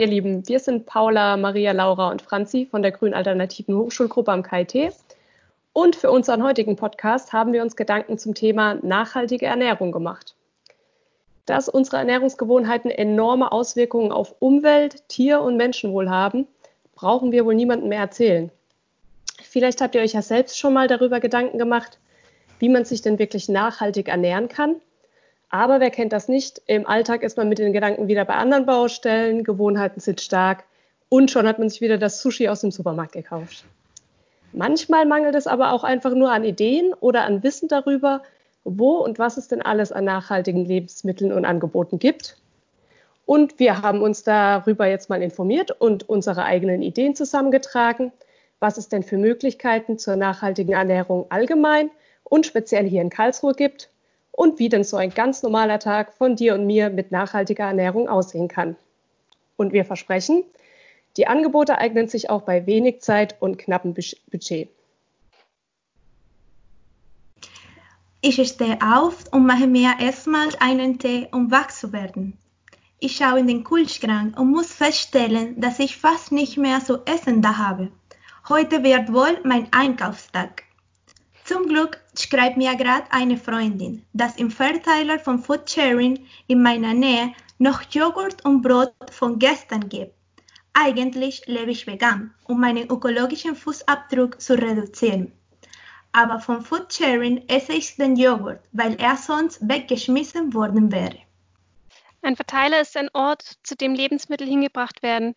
Ihr Lieben, wir sind Paula, Maria, Laura und Franzi von der Grünen Alternativen Hochschulgruppe am KIT. Und für unseren heutigen Podcast haben wir uns Gedanken zum Thema nachhaltige Ernährung gemacht. Dass unsere Ernährungsgewohnheiten enorme Auswirkungen auf Umwelt, Tier- und Menschenwohl haben, brauchen wir wohl niemandem mehr erzählen. Vielleicht habt ihr euch ja selbst schon mal darüber Gedanken gemacht, wie man sich denn wirklich nachhaltig ernähren kann aber wer kennt das nicht? Im Alltag ist man mit den Gedanken wieder bei anderen Baustellen, Gewohnheiten sind stark und schon hat man sich wieder das Sushi aus dem Supermarkt gekauft. Manchmal mangelt es aber auch einfach nur an Ideen oder an Wissen darüber, wo und was es denn alles an nachhaltigen Lebensmitteln und Angeboten gibt. Und wir haben uns darüber jetzt mal informiert und unsere eigenen Ideen zusammengetragen, was es denn für Möglichkeiten zur nachhaltigen Ernährung allgemein und speziell hier in Karlsruhe gibt und wie denn so ein ganz normaler Tag von dir und mir mit nachhaltiger Ernährung aussehen kann. Und wir versprechen, die Angebote eignen sich auch bei wenig Zeit und knappem Budget. Ich stehe auf und mache mir erstmal einen Tee, um wach zu werden. Ich schaue in den Kühlschrank und muss feststellen, dass ich fast nicht mehr zu essen da habe. Heute wird wohl mein Einkaufstag. Zum Glück schreibt mir gerade eine Freundin, dass im Verteiler von Foodsharing in meiner Nähe noch Joghurt und Brot von gestern gibt. Eigentlich lebe ich vegan, um meinen ökologischen Fußabdruck zu reduzieren. Aber von Foodsharing esse ich den Joghurt, weil er sonst weggeschmissen worden wäre. Ein Verteiler ist ein Ort, zu dem Lebensmittel hingebracht werden,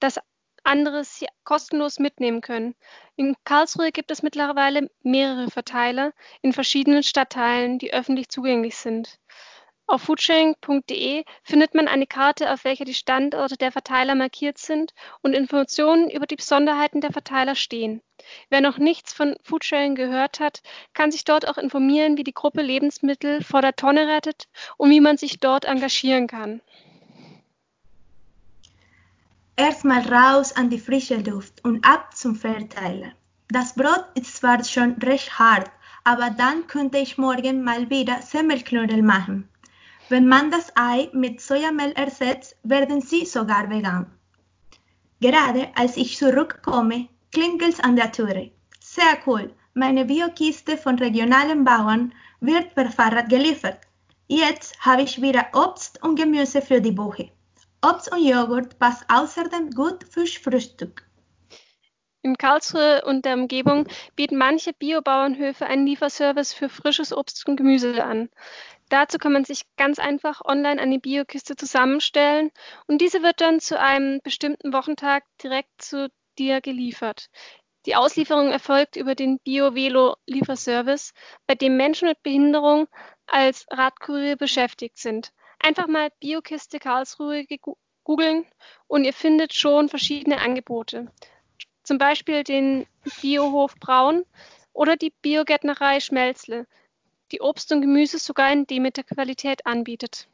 das anderes kostenlos mitnehmen können. In Karlsruhe gibt es mittlerweile mehrere Verteiler in verschiedenen Stadtteilen, die öffentlich zugänglich sind. Auf foodsharing.de findet man eine Karte, auf welcher die Standorte der Verteiler markiert sind und Informationen über die Besonderheiten der Verteiler stehen. Wer noch nichts von Foodsharing gehört hat, kann sich dort auch informieren, wie die Gruppe Lebensmittel vor der Tonne rettet und wie man sich dort engagieren kann. Erstmal raus an die frische Luft und ab zum Verteiler. Das Brot ist zwar schon recht hart, aber dann könnte ich morgen mal wieder Semmelknödel machen. Wenn man das Ei mit Sojamehl ersetzt, werden sie sogar vegan. Gerade als ich zurückkomme, klingelt's an der Türe. Sehr cool, meine Biokiste von regionalen Bauern wird per Fahrrad geliefert. Jetzt habe ich wieder Obst und Gemüse für die Woche. Obst und Joghurt passt außerdem gut fürs Frühstück. In Karlsruhe und der Umgebung bieten manche Biobauernhöfe einen Lieferservice für frisches Obst und Gemüse an. Dazu kann man sich ganz einfach online eine Biokiste zusammenstellen und diese wird dann zu einem bestimmten Wochentag direkt zu dir geliefert. Die Auslieferung erfolgt über den Bio-Velo-Lieferservice, bei dem Menschen mit Behinderung als Radkurier beschäftigt sind. Einfach mal Biokiste Karlsruhe googeln und ihr findet schon verschiedene Angebote. Zum Beispiel den Biohof Braun oder die Biogärtnerei Schmelzle, die Obst und Gemüse sogar in Demeter-Qualität anbietet.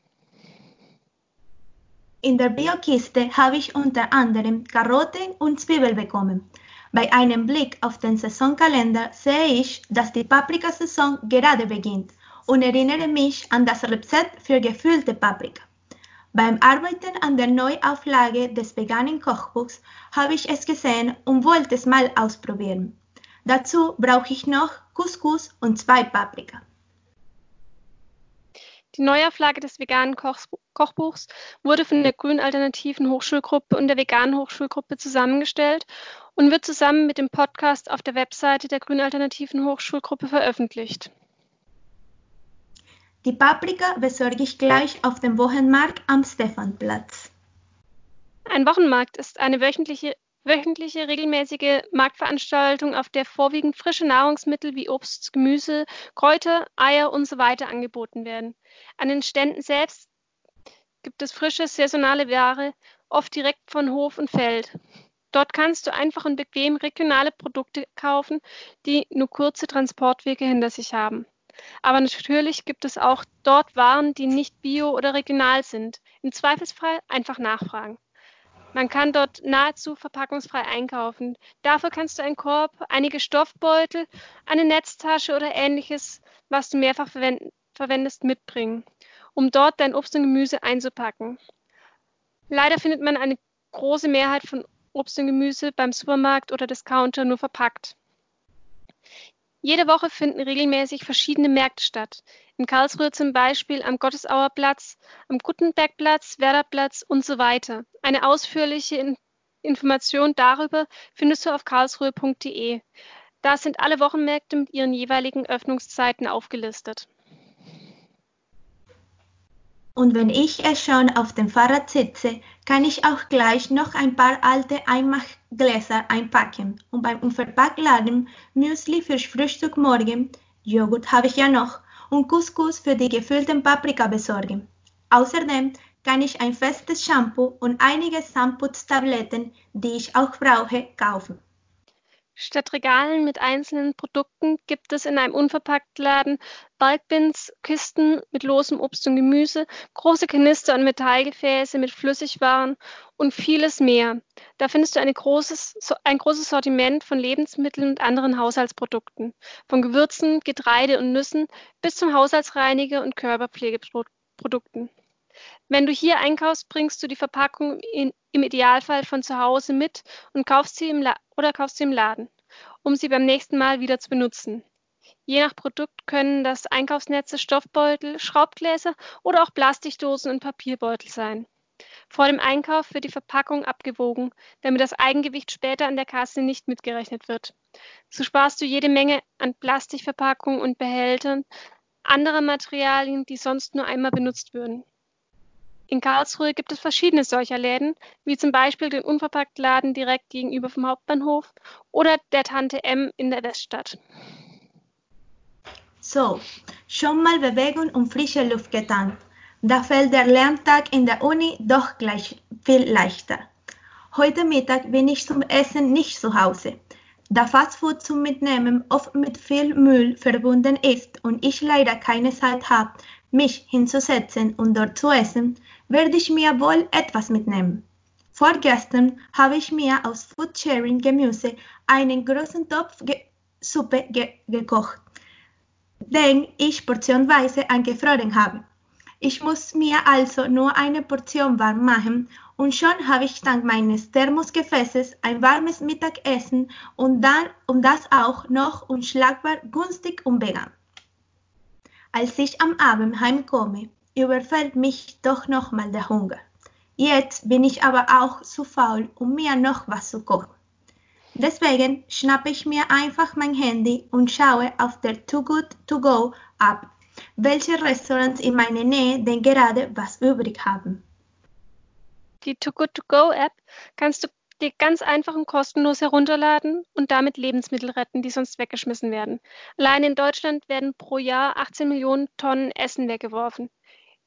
In der Biokiste habe ich unter anderem Karotten und Zwiebel bekommen. Bei einem Blick auf den Saisonkalender sehe ich, dass die Paprikasaison gerade beginnt und erinnere mich an das Rezept für gefüllte Paprika. Beim Arbeiten an der Neuauflage des veganen Kochbuchs habe ich es gesehen und wollte es mal ausprobieren. Dazu brauche ich noch Couscous und zwei Paprika. Die Neuauflage des veganen Koch Kochbuchs wurde von der Grünen Alternativen Hochschulgruppe und der Veganen Hochschulgruppe zusammengestellt und wird zusammen mit dem Podcast auf der Webseite der Grünen Alternativen Hochschulgruppe veröffentlicht. Die Paprika besorge ich gleich auf dem Wochenmarkt am Stephanplatz. Ein Wochenmarkt ist eine wöchentliche, wöchentliche regelmäßige Marktveranstaltung, auf der vorwiegend frische Nahrungsmittel wie Obst, Gemüse, Kräuter, Eier usw. So angeboten werden. An den Ständen selbst gibt es frische, saisonale Ware, oft direkt von Hof und Feld. Dort kannst du einfach und bequem regionale Produkte kaufen, die nur kurze Transportwege hinter sich haben. Aber natürlich gibt es auch dort Waren, die nicht bio oder regional sind. Im Zweifelsfall einfach nachfragen. Man kann dort nahezu verpackungsfrei einkaufen. Dafür kannst du einen Korb, einige Stoffbeutel, eine Netztasche oder ähnliches, was du mehrfach verwendest, mitbringen, um dort dein Obst und Gemüse einzupacken. Leider findet man eine große Mehrheit von Obst und Gemüse beim Supermarkt oder Discounter nur verpackt. Jede Woche finden regelmäßig verschiedene Märkte statt. In Karlsruhe zum Beispiel am Gottesauer Platz, am Gutenbergplatz, Werderplatz und so weiter. Eine ausführliche In Information darüber findest du auf karlsruhe.de. Da sind alle Wochenmärkte mit ihren jeweiligen Öffnungszeiten aufgelistet. Und wenn ich es schon auf dem Fahrrad sitze, kann ich auch gleich noch ein paar alte Einmachgläser einpacken und beim Unverpacktladen Müsli fürs Frühstück morgen, Joghurt habe ich ja noch, und Couscous für die gefüllten Paprika besorgen. Außerdem kann ich ein festes Shampoo und einige Zahnputztabletten, die ich auch brauche, kaufen. Statt Regalen mit einzelnen Produkten gibt es in einem Unverpacktladen Bulkbins, Kisten mit losem Obst und Gemüse, große Kanister und Metallgefäße mit Flüssigwaren und vieles mehr. Da findest du großes, ein großes Sortiment von Lebensmitteln und anderen Haushaltsprodukten, von Gewürzen, Getreide und Nüssen bis zum Haushaltsreiniger und Körperpflegeprodukten. Wenn du hier einkaufst, bringst du die Verpackung in, im Idealfall von zu Hause mit und kaufst sie im oder kaufst sie im Laden, um sie beim nächsten Mal wieder zu benutzen. Je nach Produkt können das Einkaufsnetze, Stoffbeutel, Schraubgläser oder auch Plastikdosen und Papierbeutel sein. Vor dem Einkauf wird die Verpackung abgewogen, damit das Eigengewicht später an der Kasse nicht mitgerechnet wird. So sparst du jede Menge an Plastikverpackungen und Behältern anderer Materialien, die sonst nur einmal benutzt würden. In Karlsruhe gibt es verschiedene solcher Läden, wie zum Beispiel den Unverpacktladen direkt gegenüber vom Hauptbahnhof oder der Tante M in der Weststadt. So, schon mal Bewegung und frische Luft getan. Da fällt der Lerntag in der Uni doch gleich viel leichter. Heute Mittag bin ich zum Essen nicht zu Hause. Da Fastfood zum Mitnehmen oft mit viel Müll verbunden ist und ich leider keine Zeit habe, mich hinzusetzen und dort zu essen, werde ich mir wohl etwas mitnehmen. Vorgestern habe ich mir aus Foodsharing Gemüse einen großen Topf Ge Suppe ge gekocht, den ich portionweise angefroren habe. Ich muss mir also nur eine Portion warm machen und schon habe ich dank meines Thermosgefäßes ein warmes Mittagessen und dann und das auch noch unschlagbar günstig und vegan. Als ich am Abend heimkomme, überfällt mich doch nochmal der Hunger. Jetzt bin ich aber auch zu faul, um mir noch was zu kochen. Deswegen schnappe ich mir einfach mein Handy und schaue auf der Too Good To Go App, welche Restaurants in meiner Nähe denn gerade was übrig haben. Die Too Good To Go App kannst du dir ganz einfach und kostenlos herunterladen und damit Lebensmittel retten, die sonst weggeschmissen werden. Allein in Deutschland werden pro Jahr 18 Millionen Tonnen Essen weggeworfen.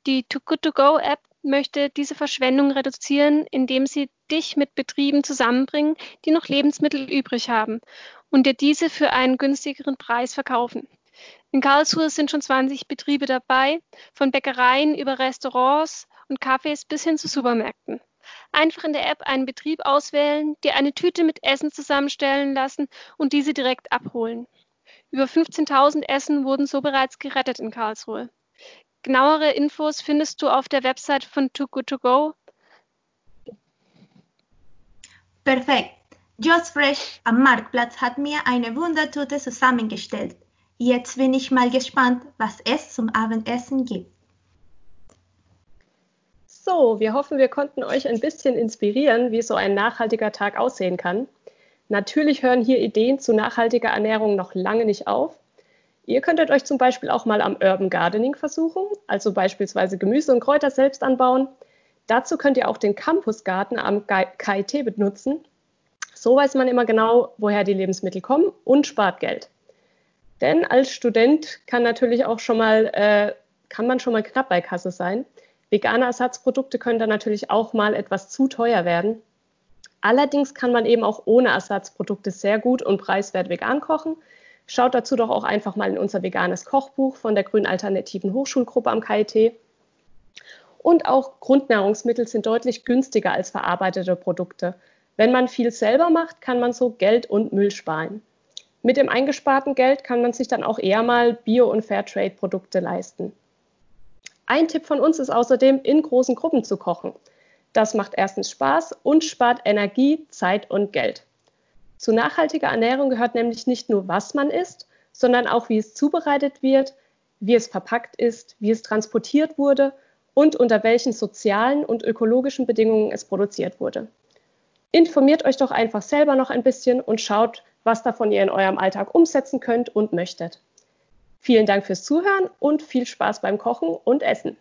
Die Too Good To Go App möchte diese Verschwendung reduzieren, indem sie dich mit Betrieben zusammenbringen, die noch Lebensmittel übrig haben und dir diese für einen günstigeren Preis verkaufen. In Karlsruhe sind schon 20 Betriebe dabei, von Bäckereien über Restaurants und Cafés bis hin zu Supermärkten. Einfach in der App einen Betrieb auswählen, dir eine Tüte mit Essen zusammenstellen lassen und diese direkt abholen. Über 15.000 Essen wurden so bereits gerettet in Karlsruhe. Genauere Infos findest du auf der Website von Too Good To Go. Perfekt. Just Fresh am Marktplatz hat mir eine Wundertüte zusammengestellt. Jetzt bin ich mal gespannt, was es zum Abendessen gibt. So, wir hoffen, wir konnten euch ein bisschen inspirieren, wie so ein nachhaltiger Tag aussehen kann. Natürlich hören hier Ideen zu nachhaltiger Ernährung noch lange nicht auf. Ihr könntet euch zum Beispiel auch mal am Urban Gardening versuchen, also beispielsweise Gemüse und Kräuter selbst anbauen. Dazu könnt ihr auch den Campusgarten am KIT benutzen. So weiß man immer genau, woher die Lebensmittel kommen und spart Geld. Denn als Student kann natürlich auch schon mal, äh, kann man schon mal knapp bei Kasse sein. Vegane Ersatzprodukte können dann natürlich auch mal etwas zu teuer werden. Allerdings kann man eben auch ohne Ersatzprodukte sehr gut und preiswert vegan kochen. Schaut dazu doch auch einfach mal in unser veganes Kochbuch von der Grünen Alternativen Hochschulgruppe am KIT. Und auch Grundnahrungsmittel sind deutlich günstiger als verarbeitete Produkte. Wenn man viel selber macht, kann man so Geld und Müll sparen. Mit dem eingesparten Geld kann man sich dann auch eher mal Bio- und Fairtrade-Produkte leisten. Ein Tipp von uns ist außerdem, in großen Gruppen zu kochen. Das macht erstens Spaß und spart Energie, Zeit und Geld. Zu nachhaltiger Ernährung gehört nämlich nicht nur, was man isst, sondern auch, wie es zubereitet wird, wie es verpackt ist, wie es transportiert wurde und unter welchen sozialen und ökologischen Bedingungen es produziert wurde. Informiert euch doch einfach selber noch ein bisschen und schaut, was davon ihr in eurem Alltag umsetzen könnt und möchtet. Vielen Dank fürs Zuhören und viel Spaß beim Kochen und Essen.